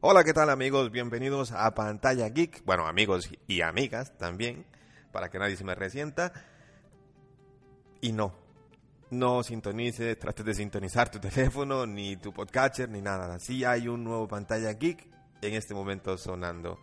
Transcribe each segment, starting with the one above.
Hola, ¿qué tal amigos? Bienvenidos a Pantalla Geek. Bueno, amigos y amigas también, para que nadie se me resienta. Y no, no sintonices, trates de sintonizar tu teléfono, ni tu podcatcher, ni nada. Sí hay un nuevo Pantalla Geek en este momento sonando.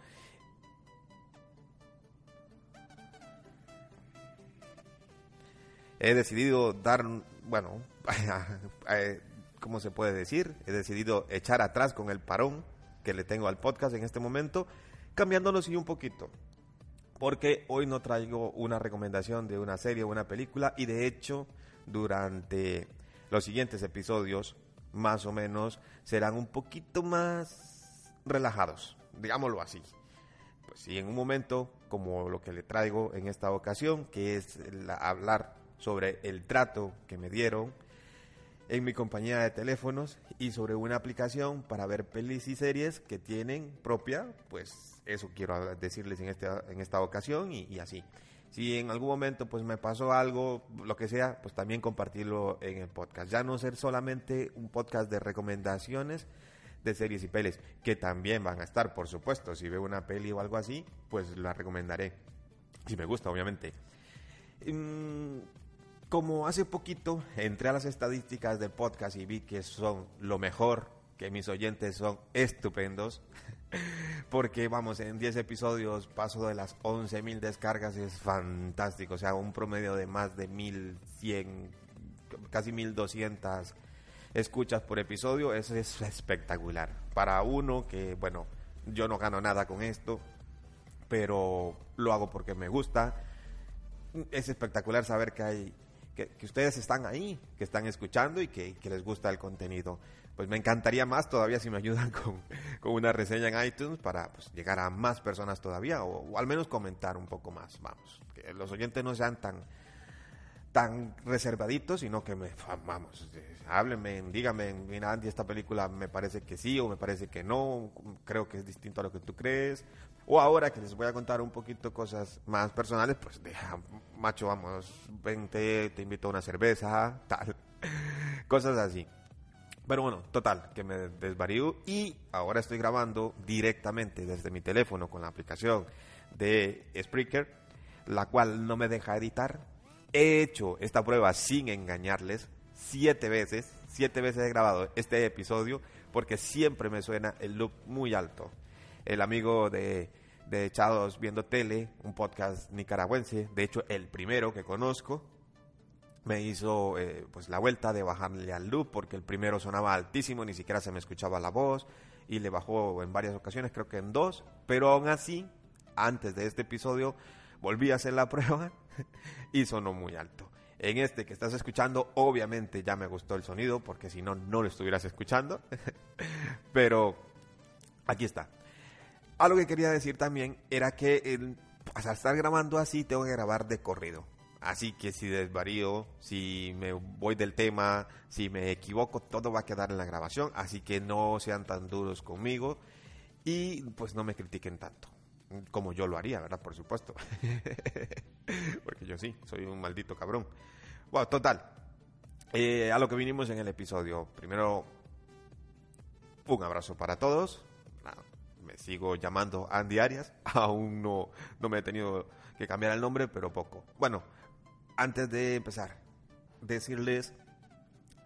He decidido dar, bueno, eh, ¿cómo se puede decir? He decidido echar atrás con el parón que le tengo al podcast en este momento, cambiándolo sí un poquito. Porque hoy no traigo una recomendación de una serie o una película y de hecho durante los siguientes episodios más o menos serán un poquito más relajados, digámoslo así. Pues sí, en un momento como lo que le traigo en esta ocasión, que es la- hablar sobre el trato que me dieron en mi compañía de teléfonos y sobre una aplicación para ver pelis y series que tienen propia, pues eso quiero decirles en, este, en esta ocasión y, y así. Si en algún momento pues me pasó algo, lo que sea, pues también compartirlo en el podcast. Ya no ser solamente un podcast de recomendaciones de series y pelis, que también van a estar, por supuesto. Si veo una peli o algo así, pues la recomendaré. Si me gusta, obviamente. Como hace poquito entré a las estadísticas del podcast y vi que son lo mejor, que mis oyentes son estupendos, porque vamos, en 10 episodios paso de las 11.000 descargas, es fantástico, o sea, un promedio de más de 1.100, casi 1.200 escuchas por episodio, eso es espectacular. Para uno que, bueno, yo no gano nada con esto, pero lo hago porque me gusta es espectacular saber que hay que, ustedes están ahí, que están escuchando y que, que les gusta el contenido. Pues me encantaría más todavía si me ayudan con, con una reseña en iTunes para pues, llegar a más personas todavía o, al menos comentar un poco más. Vamos, que los oyentes no sean tan tan reservaditos, sino que me, vamos, eh, háblenme, díganme, mira Andy, esta película me parece que sí o me parece que no, creo que es distinto a lo que tú crees, o ahora que les voy a contar un poquito cosas más personales, pues deja, macho, vamos, vente, te invito a una cerveza, tal, cosas así. Pero bueno, total, que me desvarío y ahora estoy grabando directamente desde mi teléfono con la aplicación de Spreaker, la cual no me deja editar. He hecho esta prueba sin engañarles siete veces, siete veces he grabado este episodio porque siempre me suena el loop muy alto. El amigo de, de Echados Viendo Tele, un podcast nicaragüense, de hecho el primero que conozco, me hizo eh, pues la vuelta de bajarle al loop porque el primero sonaba altísimo, ni siquiera se me escuchaba la voz y le bajó en varias ocasiones, creo que en dos, pero aún así, antes de este episodio, volví a hacer la prueba y sonó muy alto. En este que estás escuchando, obviamente ya me gustó el sonido porque si no, no lo estuvieras escuchando, pero aquí está. Algo que quería decir también era que el, al estar grabando así tengo que grabar de corrido. Así que si desvarío, si me voy del tema, si me equivoco, todo va a quedar en la grabación. Así que no sean tan duros conmigo y pues no me critiquen tanto. Como yo lo haría, ¿verdad? Por supuesto. Porque yo sí, soy un maldito cabrón. Bueno, total. Eh, a lo que vinimos en el episodio. Primero, un abrazo para todos. Me sigo llamando Andy Arias. Aún no, no me he tenido que cambiar el nombre, pero poco. Bueno, antes de empezar, decirles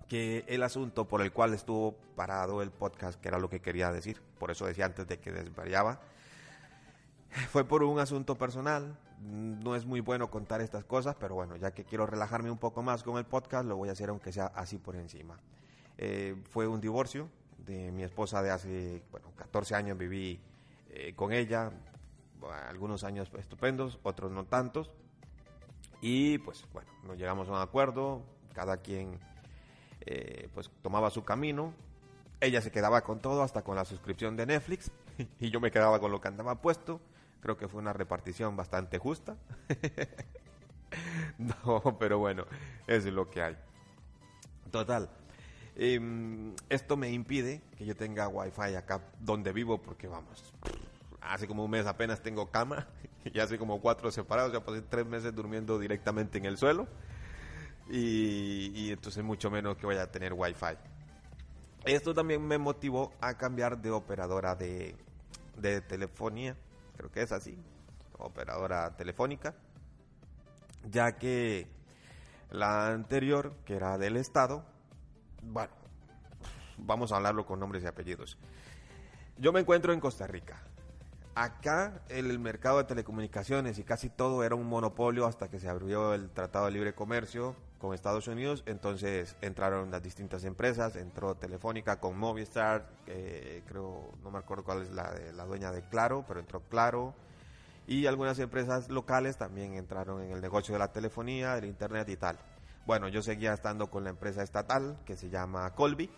que el asunto por el cual estuvo parado el podcast, que era lo que quería decir, por eso decía antes de que desvariaba, fue por un asunto personal. No es muy bueno contar estas cosas, pero bueno, ya que quiero relajarme un poco más con el podcast, lo voy a hacer aunque sea así por encima. Eh, fue un divorcio de mi esposa de hace, bueno, 14 años viví eh, con ella. algunos años estupendos, otros no tantos. Y pues bueno, nos llegamos a un acuerdo, cada quien eh, pues tomaba su camino. Ella se quedaba con todo, hasta con la suscripción de Netflix, y yo me quedaba con lo que andaba puesto. Creo que fue una repartición bastante justa. no, pero bueno, eso es lo que hay. Total. Em, esto me impide que yo tenga wifi acá donde vivo porque vamos, hace como un mes apenas tengo cama y hace como cuatro separados, ya pasé tres meses durmiendo directamente en el suelo y, entonces mucho menos que vaya a tener wifi. Esto también me motivó a cambiar de operadora de telefonía, creo que es así, operadora telefónica, ya que la anterior, que era del Estado, bueno, vamos a hablarlo con nombres y apellidos. Yo me encuentro en Costa Rica. Acá el mercado de telecomunicaciones y casi todo era un monopolio hasta que se abrió el Tratado de Libre Comercio con Estados Unidos. Entonces entraron las distintas empresas, entró Telefónica con Movistar, eh, creo, no me acuerdo cuál es la, la dueña de Claro, pero entró Claro. Y algunas empresas locales también entraron en el negocio de la telefonía, del internet y tal. Bueno, yo seguía estando con la empresa estatal que se llama Colby.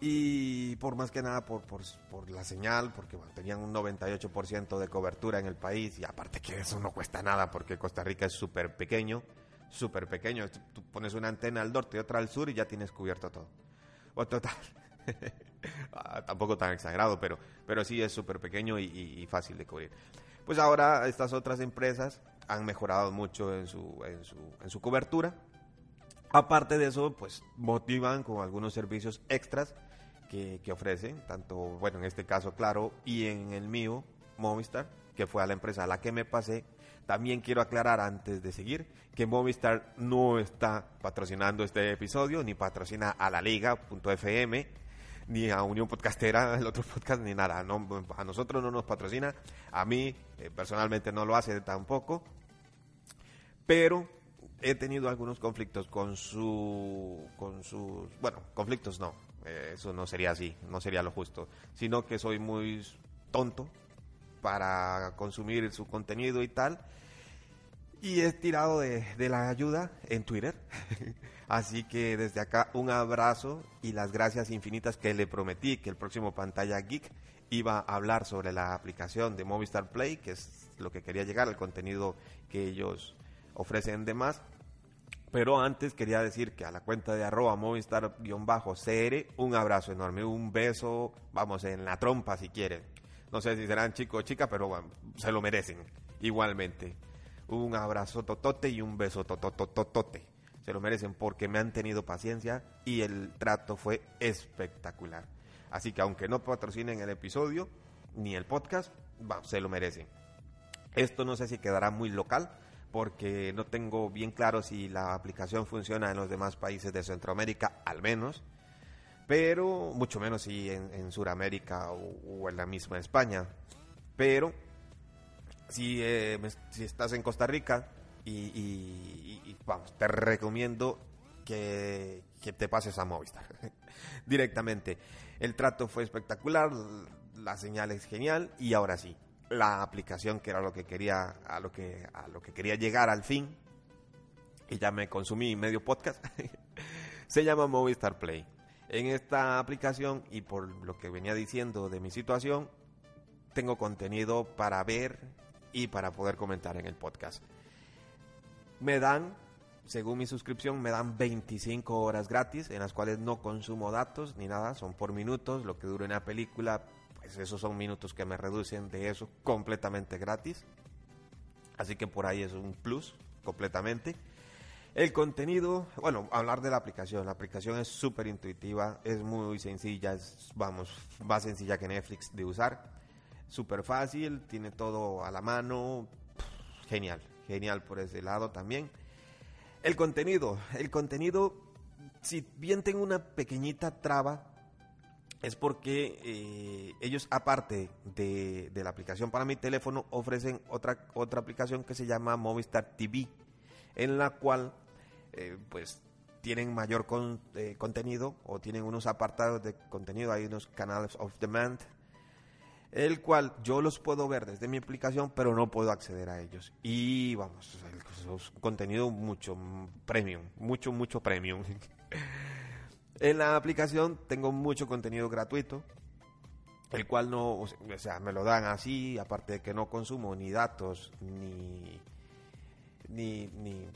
Y por más que nada por, por, por la señal, porque bueno, tenían un 98% de cobertura en el país y aparte que eso no cuesta nada porque Costa Rica es súper pequeño, súper pequeño. Tú, pones una antena al norte y otra al sur y ya tienes cubierto todo. O total. Ah, tampoco tan exagerado, pero, pero sí es súper pequeño y, fácil de cubrir. Pues ahora estas otras empresas han mejorado mucho en su, en su, en su cobertura. Aparte de eso, pues motivan con algunos servicios extras que, que, ofrecen, tanto, bueno, en este caso, claro, y en el mío, Movistar, que fue a la empresa a la que me pasé. También quiero aclarar antes de seguir que Movistar no está patrocinando este episodio, ni patrocina a la liga.fm, ni a Unión Podcastera, el otro podcast, ni nada. No, a nosotros no nos patrocina, a mí eh, personalmente no lo hace tampoco, pero he tenido algunos conflictos con su, con sus, bueno, conflictos no, eh, eso no sería así, no sería lo justo, sino que soy muy tonto para consumir su contenido y tal. Y he tirado de, la ayuda en Twitter. Así que desde acá un abrazo y las gracias infinitas que le prometí que el próximo Pantalla Geek iba a hablar sobre la aplicación de Movistar Play, que es lo que quería llegar, el contenido que ellos ofrecen de más. Pero antes quería decir que a la cuenta de arroba Movistar-CR, un abrazo enorme, un beso, vamos, en la trompa si quieren. No sé si serán chico o chica, pero se lo merecen igualmente. Un abrazo totote y un beso totototote. Se lo merecen porque me han tenido paciencia y el trato fue espectacular. Así que aunque no patrocinen el episodio ni el podcast, se lo merecen. Esto no sé si quedará muy local porque no tengo bien claro si la aplicación funciona en los demás países de Centroamérica, al menos, pero mucho menos si en, en Sudamérica o, o, en la misma España. Pero si, eh, si estás en Costa Rica y, y, y, vamos, te recomiendo que, que te pases a Movistar directamente. El trato fue espectacular, la señal es genial y ahora sí, la aplicación que era lo que quería a lo que a lo que quería llegar al fin y ya me consumí medio podcast se llama Movistar Play en esta aplicación y por lo que venía diciendo de mi situación tengo contenido para ver y para poder comentar en el podcast me dan según mi suscripción me dan 25 horas gratis en las cuales no consumo datos ni nada son por minutos lo que dura una película pues esos son minutos que me reducen de eso completamente gratis. Así que por ahí es un plus completamente. El contenido, bueno, hablar de la aplicación. La aplicación es súper intuitiva, es muy sencilla, es, vamos, más sencilla que Netflix de usar. Súper fácil, tiene todo a la mano. Genial, genial por ese lado también. El contenido, el contenido, si bien tengo una pequeñita traba es porque eh, ellos, aparte de, de, la aplicación para mi teléfono, ofrecen otra, otra aplicación que se llama Movistar TV, en la cual, eh, pues, tienen mayor con, eh, contenido o tienen unos apartados de contenido, hay unos canales of demand, el cual yo los puedo ver desde mi aplicación, pero no puedo acceder a ellos. Y vamos, es un contenido mucho premium, mucho, mucho premium. en la aplicación tengo mucho contenido gratuito, el cual no, o sea, me lo dan así, aparte de que no consumo ni datos, ni, ni,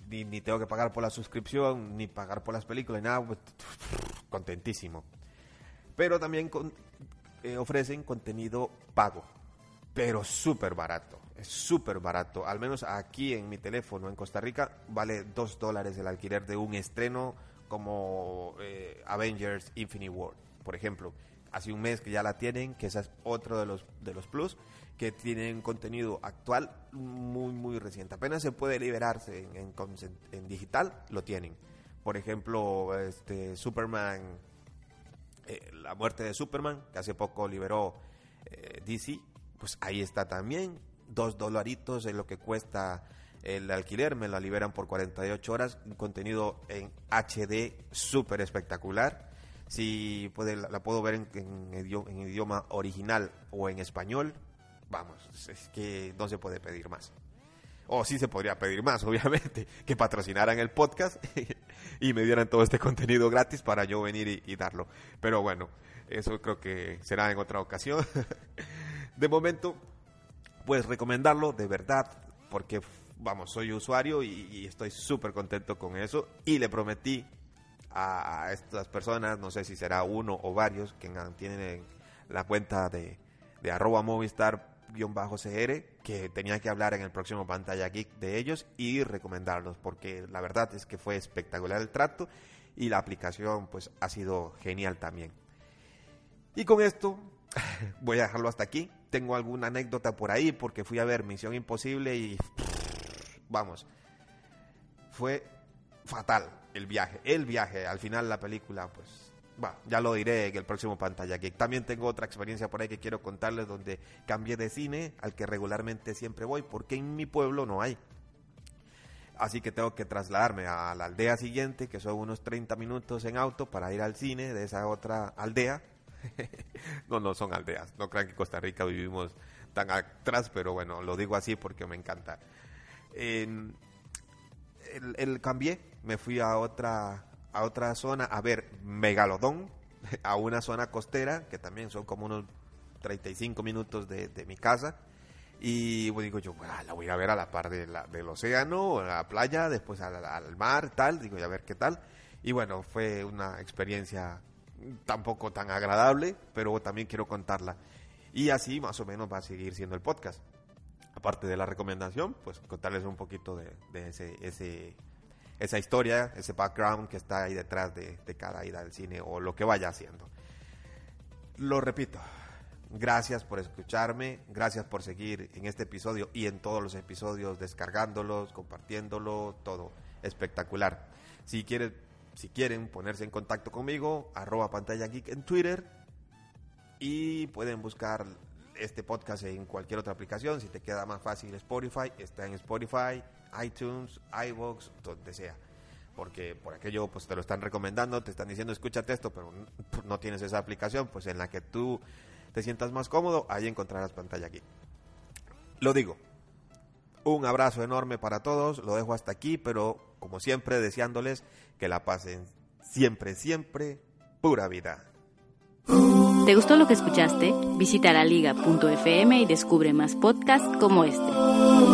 ni, ni, tengo que pagar por la suscripción, ni pagar por las películas, ni nada, pues, contentísimo. Pero también con, eh, ofrecen contenido pago, pero súper barato. Es súper barato. Al menos aquí en mi teléfono en Costa Rica vale 2 dólares el alquiler de un estreno como eh, Avengers Infinity War, por ejemplo. Hace un mes que ya la tienen, que es otro de los, de los plus, que tienen contenido actual muy, muy reciente. Apenas se puede liberarse en, en digital, lo tienen. Por ejemplo, este Superman eh, la muerte de Superman, que hace poco liberó eh, DC, pues ahí está también. Dos dolaritos es lo que cuesta el alquiler, me la liberan por 48 horas, un contenido en HD súper espectacular. Si puede, la, puedo ver en, en, idioma, original o en español, vamos, es que no se puede pedir más. O sí se podría pedir más, obviamente, que patrocinaran el podcast y me dieran todo este contenido gratis para yo venir y, darlo. Pero bueno, eso creo que será en otra ocasión. de momento, pues recomendarlo de verdad, porque vamos, soy usuario y, estoy súper contento con eso. Y le prometí a, estas personas, no sé si será uno o varios, que tienen la cuenta de, de arroba Movistar cr que tenía que hablar en el próximo pantalla geek de ellos y recomendarlos porque la verdad es que fue espectacular el trato y la aplicación pues ha sido genial también. Y con esto voy a dejarlo hasta aquí. Tengo alguna anécdota por ahí porque fui a ver Misión Imposible y vamos, fue fatal el viaje, el viaje, al final la película pues ya lo diré en el próximo pantalla. Que también tengo otra experiencia por ahí que quiero contarles donde cambié de cine al que regularmente siempre voy, porque en mi pueblo no hay. Así que tengo que trasladarme a la aldea siguiente, que son unos 30 minutos en auto para ir al cine de esa otra aldea. no, no son aldeas. No crean que Costa Rica vivimos tan atrás, pero bueno, lo digo así porque me encanta. el cambié, me fui a otra a otra zona a ver Megalodón, a una zona costera, que también son como unos 35 minutos de, mi casa. Y pues, digo yo, la voy a ver a la par de del océano, a la playa, después al, mar, tal. Digo, a ver qué tal. Y bueno, fue una experiencia tampoco tan agradable, pero también quiero contarla. Y así más o menos va a seguir siendo el podcast. Aparte de la recomendación, pues contarles un poquito de, de ese esa historia, ese background que está ahí detrás de, cada ida al cine o lo que vaya haciendo. Lo repito, gracias por escucharme, gracias por seguir en este episodio y en todos los episodios descargándolos, compartiéndolo, todo espectacular. Si quieren, si quieren ponerse en contacto conmigo, arroba pantalla geek en Twitter y pueden buscar este podcast en cualquier otra aplicación. Si te queda más fácil Spotify, está en Spotify, iTunes, iVoox, donde sea. Porque por aquello pues te lo están recomendando, te están diciendo escúchate esto, pero no tienes esa aplicación, pues en la que tú te sientas más cómodo, ahí encontrarás pantalla aquí. Lo digo. Un abrazo enorme para todos, lo dejo hasta aquí, pero como siempre deseándoles que la pasen siempre, siempre, pura vida. ¿Te gustó lo que escuchaste? Visita la liga.fm y descubre más podcasts como este.